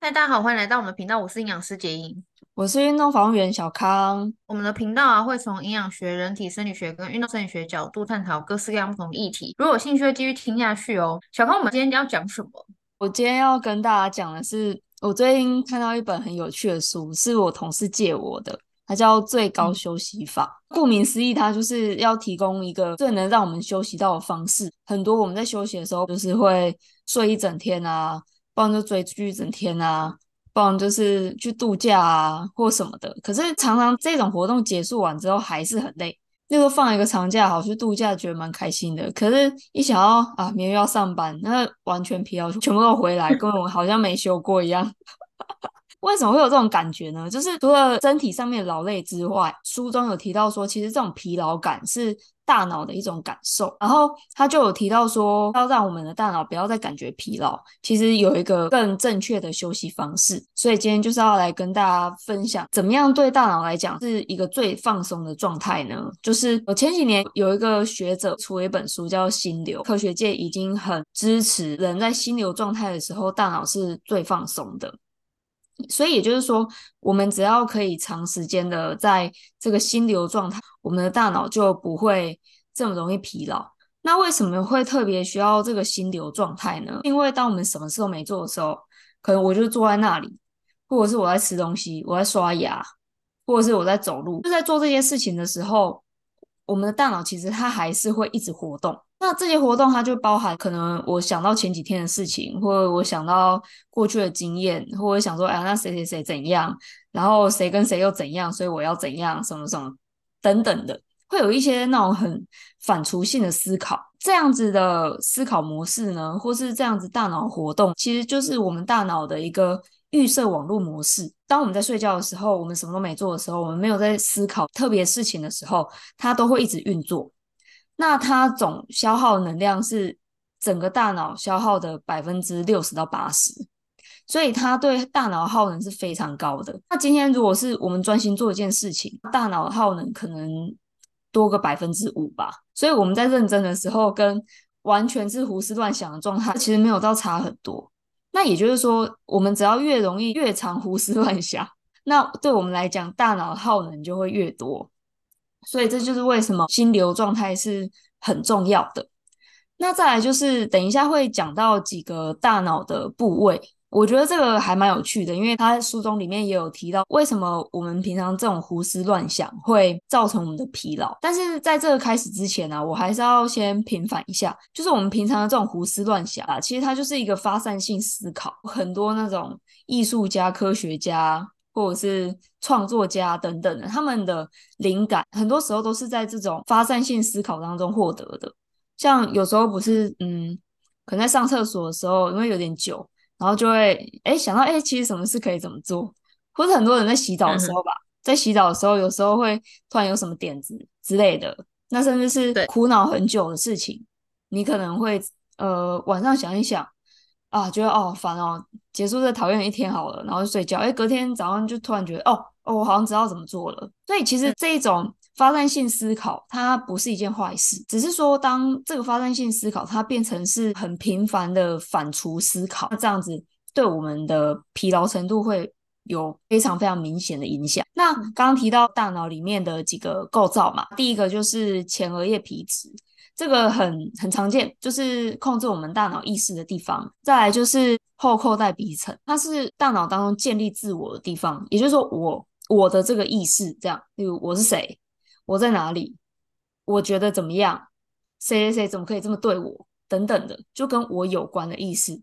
嗨，大家好，欢迎来到我们的频道。我是营养师杰英，我是运动防护员小康。我们的频道啊，会从营养学、人体生理学跟运动生理学角度探讨各式各样不同的议题。如果有兴趣，继续听下去哦。小康，我们今天要讲什么？我今天要跟大家讲的是，我最近看到一本很有趣的书，是我同事借我的，它叫《最高休息法》。嗯。顾名思义，它就是要提供一个最能让我们休息到的方式。很多我们在休息的时候，就是会睡一整天啊。不然就追剧一整天啊，不然就是去度假啊，或什么的。可是常常这种活动结束完之后还是很累。那个放一个长假好去度假，觉得蛮开心的。可是一想到啊，明天要上班，那完全疲劳全部都回来，跟我好像没休过一样。为什么会有这种感觉呢？就是除了身体上面劳累之外，书中有提到说，其实这种疲劳感是。大脑的一种感受，然后他就有提到说，要让我们的大脑不要再感觉疲劳，其实有一个更正确的休息方式。所以今天就是要来跟大家分享，怎么样对大脑来讲是一个最放松的状态呢？就是我前几年有一个学者出了一本书叫《心流》，科学界已经很支持人在心流状态的时候，大脑是最放松的。所以也就是说，我们只要可以长时间的在这个心流状态，我们的大脑就不会这么容易疲劳。那为什么会特别需要这个心流状态呢？因为当我们什么事都没做的时候，可能我就坐在那里，或者是我在吃东西，我在刷牙，或者是我在走路，就在做这些事情的时候，我们的大脑其实它还是会一直活动。那这些活动，它就包含可能我想到前几天的事情，或者我想到过去的经验，或者想说，哎，那谁谁谁怎样，然后谁跟谁又怎样，所以我要怎样，什么什么等等的，会有一些那种很反刍性的思考。这样子的思考模式呢，或是这样子大脑活动，其实就是我们大脑的一个预设网络模式。当我们在睡觉的时候，我们什么都没做的时候，我们没有在思考特别事情的时候，它都会一直运作。那它总消耗能量是整个大脑消耗的百分之六十到八十，所以它对大脑耗能是非常高的。那今天如果是我们专心做一件事情，大脑耗能可能多个百分之五吧。所以我们在认真的时候，跟完全是胡思乱想的状态，其实没有到差很多。那也就是说，我们只要越容易越常胡思乱想，那对我们来讲，大脑耗能就会越多。所以这就是为什么心流状态是很重要的。那再来就是等一下会讲到几个大脑的部位，我觉得这个还蛮有趣的，因为他书中里面也有提到为什么我们平常这种胡思乱想会造成我们的疲劳。但是在这个开始之前呢、我还是要先平反一下，就是我们平常的这种胡思乱想啊，其实它就是一个发散性思考，很多那种艺术家、科学家。或者是创作家等等的，他们的灵感很多时候都是在这种发散性思考当中获得的。像有时候不是，嗯，可能在上厕所的时候，因为有点久，然后就会诶想到，诶其实什么事可以怎么做？或者很多人在洗澡的时候吧，在洗澡的时候，有时候会突然有什么点子之类的。那甚至是苦恼很久的事情，你可能会呃晚上想一想。啊，觉得哦烦哦，结束这讨厌的一天好了，然后就睡觉。哎，隔天早上就突然觉得，哦哦，我好像知道怎么做了。所以其实这一种发散性思考，它不是一件坏事，只是说当这个发散性思考它变成是很频繁的反刍思考，那这样子对我们的疲劳程度会有非常非常明显的影响。那刚刚提到大脑里面的几个构造嘛，第一个就是前额叶皮质。这个很很常见，就是控制我们大脑意识的地方。再来就是后扣带皮层，它是大脑当中建立自我的地方，也就是说我，我的这个意识这样，例如我是谁，我在哪里，我觉得怎么样，谁谁谁怎么可以这么对我，等等的，就跟我有关的意识。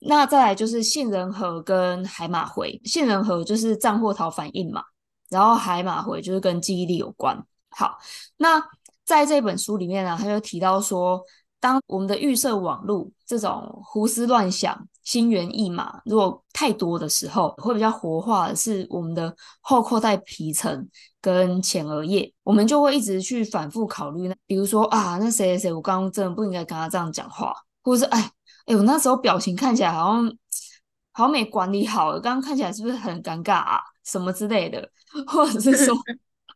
那再来就是杏仁核跟海马回，杏仁核就是战或逃反应嘛，然后海马回就是跟记忆力有关。好，那。在这本书里面呢，他就提到说，当我们的预设网络这种胡思乱想、心猿意马如果太多的时候，会比较活化的是我们的后扣带皮层跟前额叶，我们就会一直去反复考虑。比如说啊，那谁谁谁，我刚刚真的不应该跟他这样讲话，或者是哎哎，我那时候表情看起来好像好像没管理好，刚刚看起来是不是很尴尬啊，什么之类的，或者是说。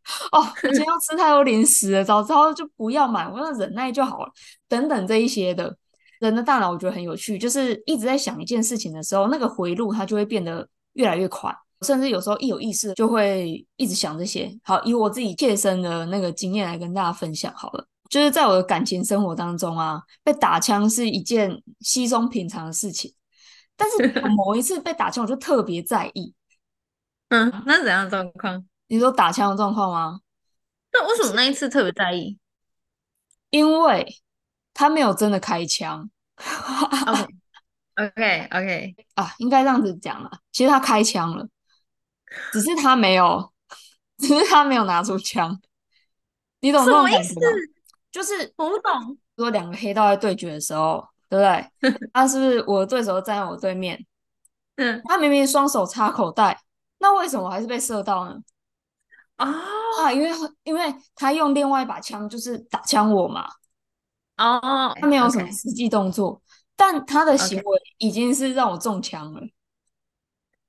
哦，我今天要吃太多零食了，早知道就不要买，我要忍耐就好了。等等这一些的，人的大脑我觉得很有趣，就是一直在想一件事情的时候，那个回路它就会变得越来越快，甚至有时候一有意识就会一直想这些。好，以我自己切身的那个经验来跟大家分享好了，就是在我的感情生活当中啊，被打枪是一件稀松平常的事情，但是 某一次被打枪，我就特别在意。嗯，那是怎样的状况？你说打枪的状况吗？那为什么那一次特别在意？因为他没有真的开枪。OK OK 啊，应该这样子讲了。其实他开枪了，只是他没有，只是他没有拿出枪。你懂那种感觉吗？就是我不懂。说两个黑道在对决的时候，对不对？他是不是我的对手站在我对面？嗯，他明明双手插口袋，那为什么我还是被射到呢？哦、oh. 啊，因为因为他用另外一把枪就是打枪我嘛。哦，oh, 他没有什么实际动作但他的行为已经是让我中枪了。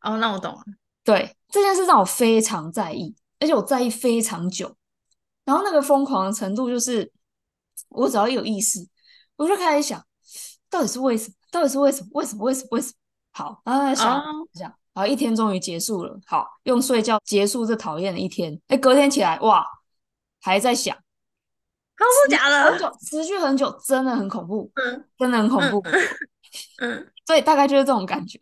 哦，oh, 那我懂了。对，这件事让我非常在意，而且我在意非常久。然后那个疯狂的程度，就是我只要一有意识，我就开始想，到底是为什么？到底是为什么？为什么？为什么？为什么？好，然后在想，oh. 想，好，一天终于结束了。好，用睡觉结束这讨厌的一天。哎，隔天起来，哇，还在想。都是假的，很久，持续很久，真的很恐怖，嗯，真的很恐怖，嗯，嗯，所以大概就是这种感觉，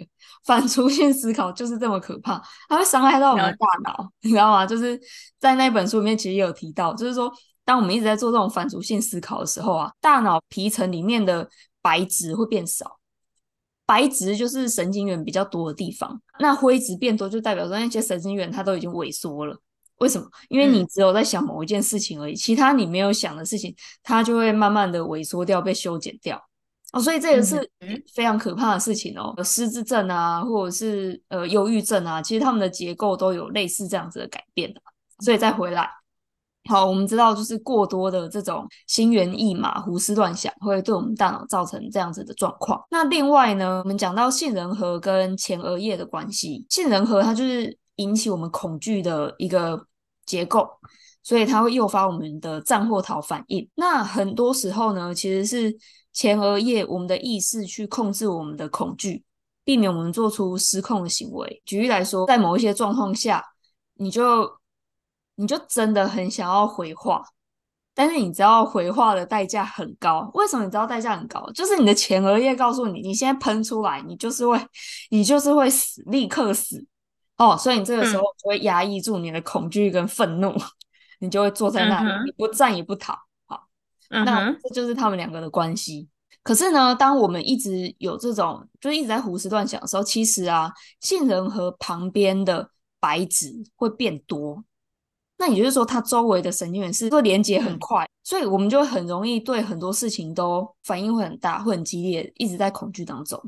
反刍性思考就是这么可怕，它会伤害到我们的大脑，你知道吗？就是在那本书里面其实也有提到，就是说，当我们一直在做这种反刍性思考的时候啊，大脑皮层里面的白质会变少，白质就是神经元比较多的地方，那灰质变多就代表说那些神经元它都已经萎缩了。为什么？因为你只有在想某一件事情而已，嗯、其他你没有想的事情，它就会慢慢的萎缩掉，被修剪掉。哦，所以这也是非常可怕的事情哦。失智症啊，或者是呃忧郁症啊，其实他们的结构都有类似这样子的改变的。所以再回来，好，我们知道就是过多的这种心猿意马、胡思乱想，会对我们大脑造成这样子的状况。那另外呢，我们讲到杏仁核跟前额叶的关系，杏仁核它就是引起我们恐惧的一个。结构，所以它会诱发我们的战或逃反应。那很多时候呢，其实是前额叶我们的意识去控制我们的恐惧，避免我们做出失控的行为。举例来说，在某一些状况下，你就你就真的很想要回话，但是你知道回话的代价很高。为什么你知道代价很高？就是你的前额叶告诉你，你现在喷出来，你就是会，你就是会死，立刻死。哦，所以你这个时候就会压抑住你的恐惧跟愤怒，嗯、你就会坐在那里，嗯、你不战也不逃。好，嗯、那这就是他们两个的关系。可是呢，当我们一直有这种，就是一直在胡思乱想的时候，其实啊，杏仁核旁边的白质会变多。那也就是说，它周围的神经元是会连接很快，嗯、所以我们就很容易对很多事情都反应会很大，会很激烈，一直在恐惧当中。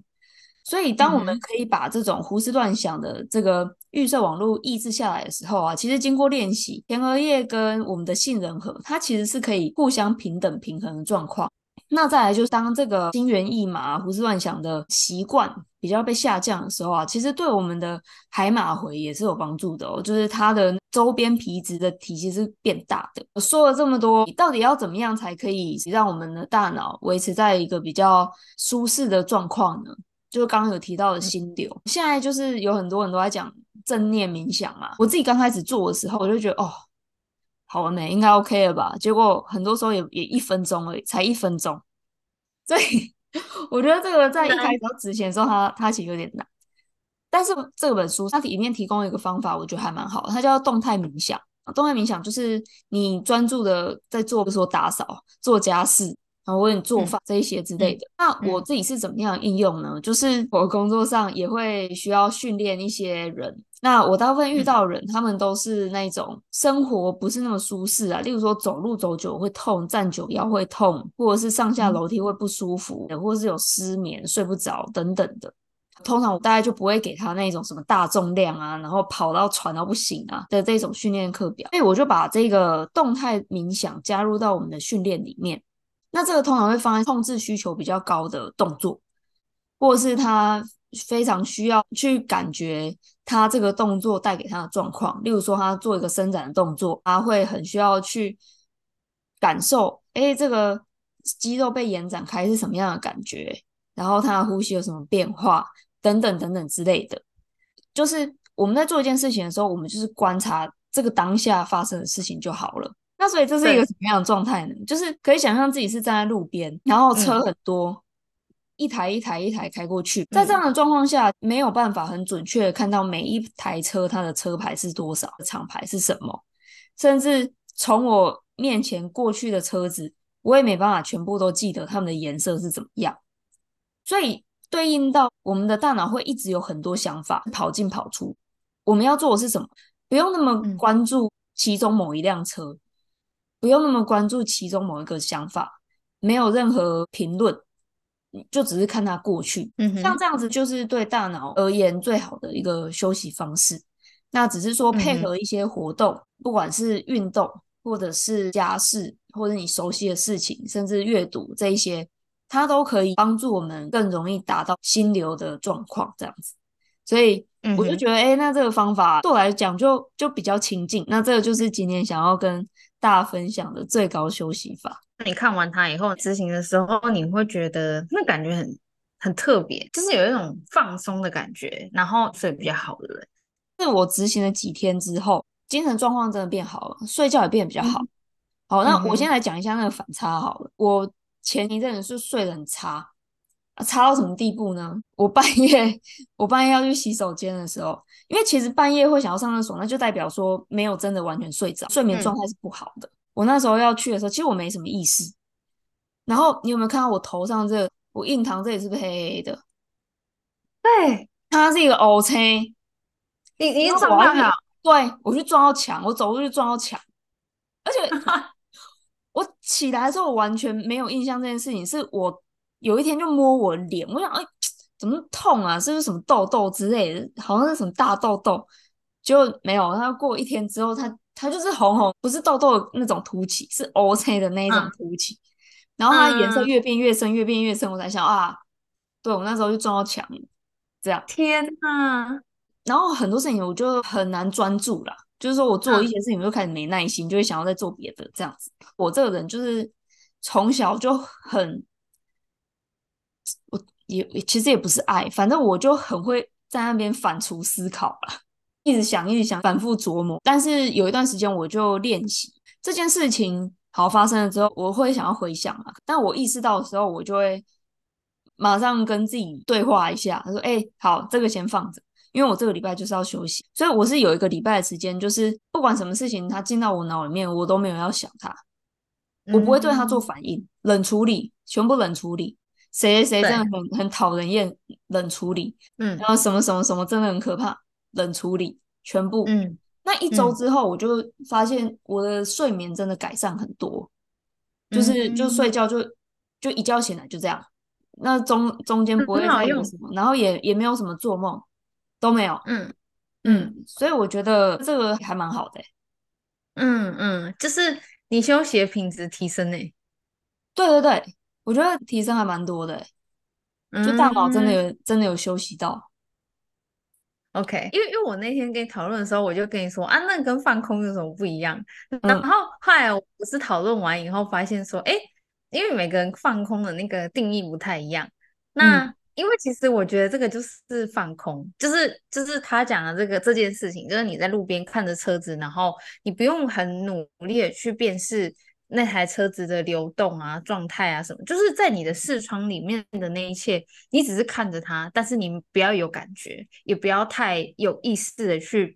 所以，当我们可以把这种胡思乱想的这个预设网络抑制下来的时候啊，其实经过练习，前额叶跟我们的杏仁核，它其实是可以互相平等平衡的状况。那再来就是，当这个心猿意马、胡思乱想的习惯比较被下降的时候啊，其实对我们的海马回也是有帮助的哦，就是它的周边皮质的体积是变大的。说了这么多，到底要怎么样才可以让我们的大脑维持在一个比较舒适的状况呢？就是刚刚有提到的心流，现在就是有很多人都在讲正念冥想嘛。我自己刚开始做的时候，我就觉得哦，好完美，应该 OK 了吧？结果很多时候也也一分钟而已，才一分钟。所以我觉得这个在一开始要执行的时候，它它其实有点难。但是这本书它里面提供一个方法，我觉得还蛮好，它叫动态冥想。动态冥想就是你专注的在做，比如说打扫、做家事。然后你做饭这一些之类的。嗯、那我自己是怎么样应用呢？嗯、就是我工作上也会需要训练一些人。那我大部分遇到的人，嗯、他们都是那种生活不是那么舒适啊。例如说走路走久会痛，站久腰会痛，或者是上下楼梯会不舒服，嗯、或者是有失眠、睡不着等等的。通常我大概就不会给他那种什么大重量啊，然后跑到喘到不行啊的这种训练课表。所以我就把这个动态冥想加入到我们的训练里面。那这个通常会放在控制需求比较高的动作，或是他非常需要去感觉他这个动作带给他的状况。例如说，他做一个伸展的动作，他会很需要去感受，哎，这个肌肉被延展开是什么样的感觉，然后他的呼吸有什么变化，等等等等之类的。就是我们在做一件事情的时候，我们就是观察这个当下发生的事情就好了。那所以这是一个什么样的状态呢？就是可以想象自己是站在路边，然后车很多。嗯一台一台一台开过去，在这样的状况下，没有办法很准确的看到每一台车它的车牌是多少，厂牌是什么，甚至从我面前过去的车子，我也没办法全部都记得它们的颜色是怎么样。所以对应到我们的大脑会一直有很多想法跑进跑出。我们要做的是什么？不用那么关注其中某一辆车，不用那么关注其中某一个想法，没有任何评论。就只是看它过去，嗯，像这样子就是对大脑而言最好的一个休息方式。那只是说配合一些活动，嗯、不管是运动，或者是家事，或者你熟悉的事情，甚至阅读这一些，它都可以帮助我们更容易达到心流的状况。这样子，所以我就觉得，哎、欸，那这个方法对我来讲就就比较亲近。那这个就是今天想要跟大家分享的最高休息法。你看完它以后执行的时候，你会觉得那感觉很很特别，就是有一种放松的感觉，然后睡比较好的人。是我执行了几天之后，精神状况真的变好了，睡觉也变得比较好。嗯、好，那我先来讲一下那个反差好了。嗯、我前一阵子是睡得很差，差到什么地步呢？我半夜我半夜要去洗手间的时候，因为其实半夜会想要上厕所，那就代表说没有真的完全睡着，睡眠状态是不好的。嗯我那时候要去的时候，其实我没什么意识。然后你有没有看到我头上这个？我印堂这里是不是黑黑的？对，它是一个乌青。你你撞到了？对，我去撞到墙，我走路就撞到墙。而且 我起来的时候，我完全没有印象这件事情。是我有一天就摸我脸，我想，哎，怎么痛啊？是不是什么痘痘之类的？好像是什么大痘痘。就没有。他过一天之后，他。他就是红红，不是痘痘那种凸起，是 O C 的那一种凸起。嗯、然后它颜色越变越深，嗯、越变越深。我才想啊，对，我那时候就撞到墙了，这样。天呐，然后很多事情我就很难专注啦，就是说我做一些事情我就开始没耐心，嗯、就会想要再做别的这样子。我这个人就是从小就很，我也其实也不是爱，反正我就很会在那边反刍思考了。一直想，一直想，反复琢磨。但是有一段时间，我就练习这件事情好发生了之后，我会想要回想嘛。但我意识到的时候，我就会马上跟自己对话一下，他说：“哎、欸，好，这个先放着，因为我这个礼拜就是要休息。所以我是有一个礼拜的时间，就是不管什么事情它进到我脑里面，我都没有要想它，我不会对它做反应，冷处理，全部冷处理。谁谁谁真的很很讨人厌，冷处理。嗯，然后什么什么什么真的很可怕。”冷处理全部，嗯，那一周之后，我就发现我的睡眠真的改善很多，嗯、就是就睡觉就就一觉醒来就这样，那中中间不会再有什么，然后也也没有什么做梦，都没有，嗯。嗯，所以我觉得这个还蛮好的、欸，嗯嗯，就是你休息的品质提升呢、欸，对对对，我觉得提升还蛮多的、欸，就大脑真的有、嗯、真的有休息到。OK，因为因为我那天跟你讨论的时候，我就跟你说啊，那跟放空有什么不一样？嗯、然后后来我是讨论完以后发现说，哎，因为每个人放空的那个定义不太一样。那、嗯、因为其实我觉得这个就是放空，就是就是他讲的这个这件事情，就是你在路边看着车子，然后你不用很努力的去辨识。那台车子的流动啊、状态啊什么，就是在你的视窗里面的那一切，你只是看着它，但是你不要有感觉，也不要太有意识的去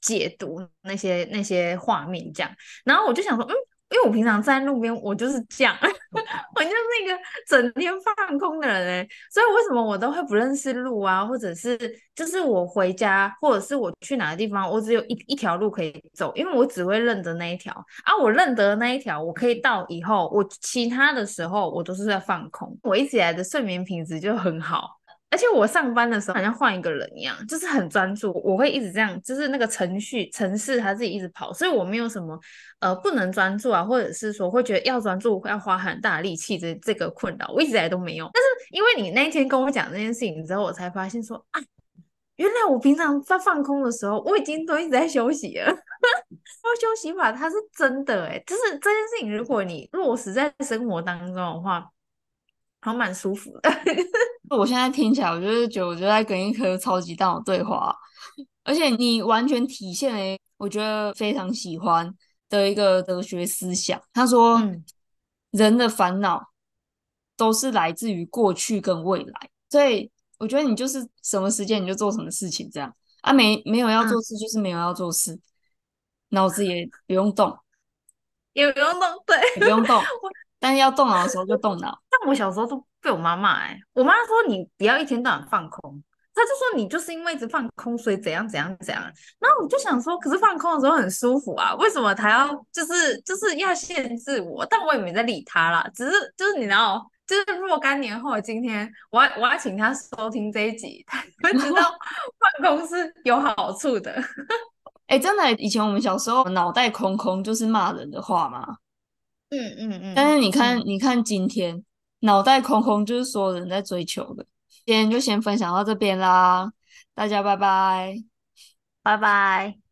解读那些那些画面，这样。然后我就想说，嗯。因为我平常在路边，我就是这样，我就是那个整天放空的人哎，所以为什么我都会不认识路啊？或者是就是我回家，或者是我去哪个地方，我只有一一条路可以走，因为我只会认得那一条啊。我认得那一条，我可以到以后，我其他的时候我都是在放空。我一直以来的睡眠品质就很好。而且我上班的时候好像换一个人一样，就是很专注，我会一直这样，就是那个程序程式它自己一直跑，所以我没有什么呃不能专注啊，或者是说会觉得要专注要花很大力气这这个困扰，我一直以来都没有。但是因为你那一天跟我讲这件事情之后，我才发现说啊，原来我平常在放空的时候，我已经都一直在休息了。说休息法它是真的哎，就是这件事情，如果你落实在生活当中的话，还蛮舒服的。我现在听起来，我就是觉得我就在跟一颗超级大脑对话，而且你完全体现了我觉得非常喜欢的一个哲学思想。他说，嗯、人的烦恼都是来自于过去跟未来，所以我觉得你就是什么时间你就做什么事情，这样啊，没没有要做事就是没有要做事，嗯、脑子也不用动，也不用动，对，也不用动。但是要动脑的时候就动脑。但我小时候都被我妈骂哎，我妈说你不要一天到晚放空，她就说你就是因为一直放空，所以怎样怎样怎样。然后我就想说，可是放空的时候很舒服啊，为什么她要就是就是要限制我？但我也没在理她啦，只是就是你知道，就是若干年后的今天，我要我要请她收听这一集，她会知道 放空是有好处的。哎、欸，真的，以前我们小时候脑袋空空就是骂人的话吗？嗯嗯嗯，但是你看，嗯、你看今天脑袋空空，就是所有人在追求的。今天就先分享到这边啦，大家拜拜，拜拜。